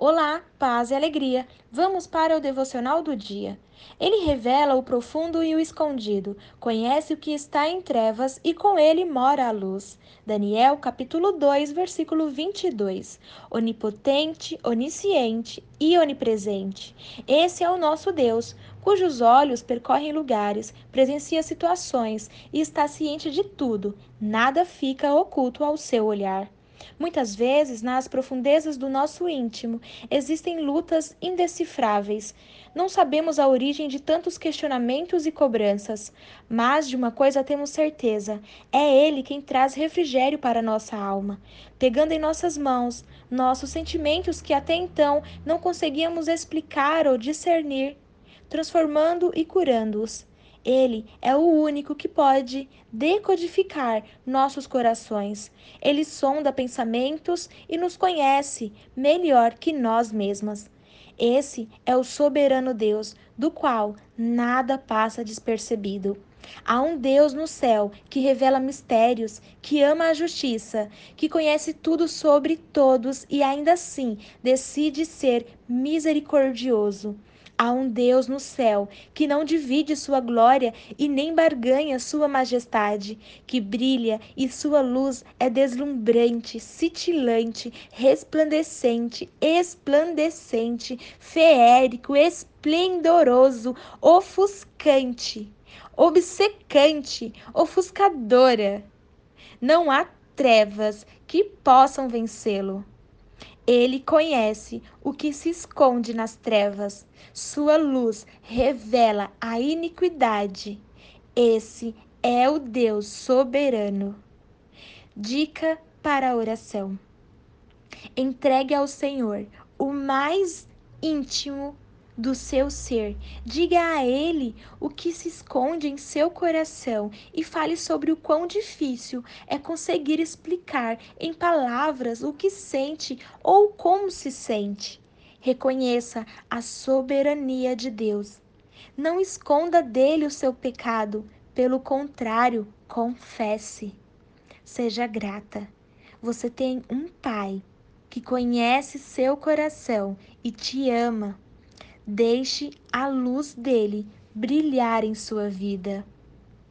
Olá, paz e alegria. Vamos para o devocional do dia. Ele revela o profundo e o escondido, conhece o que está em trevas e com ele mora a luz. Daniel capítulo 2, versículo 22. Onipotente, onisciente e onipresente. Esse é o nosso Deus, cujos olhos percorrem lugares, presencia situações e está ciente de tudo. Nada fica oculto ao seu olhar. Muitas vezes, nas profundezas do nosso íntimo, existem lutas indecifráveis. Não sabemos a origem de tantos questionamentos e cobranças, mas de uma coisa temos certeza: é Ele quem traz refrigério para nossa alma, pegando em nossas mãos nossos sentimentos que até então não conseguíamos explicar ou discernir, transformando e curando-os. Ele é o único que pode decodificar nossos corações. Ele sonda pensamentos e nos conhece melhor que nós mesmas. Esse é o soberano Deus, do qual nada passa despercebido. Há um Deus no céu que revela mistérios, que ama a justiça, que conhece tudo sobre todos e ainda assim decide ser misericordioso. Há um Deus no céu que não divide sua glória e nem barganha sua majestade, que brilha e sua luz é deslumbrante, cintilante, resplandecente, esplandecente, feérico, esplendoroso, ofuscante, obcecante, ofuscadora. Não há trevas que possam vencê-lo. Ele conhece o que se esconde nas trevas. Sua luz revela a iniquidade. Esse é o Deus soberano. Dica para a oração: entregue ao Senhor o mais íntimo do seu ser. Diga a ele o que se esconde em seu coração e fale sobre o quão difícil é conseguir explicar em palavras o que sente ou como se sente. Reconheça a soberania de Deus. Não esconda dele o seu pecado, pelo contrário, confesse. Seja grata. Você tem um Pai que conhece seu coração e te ama. Deixe a luz dele brilhar em sua vida.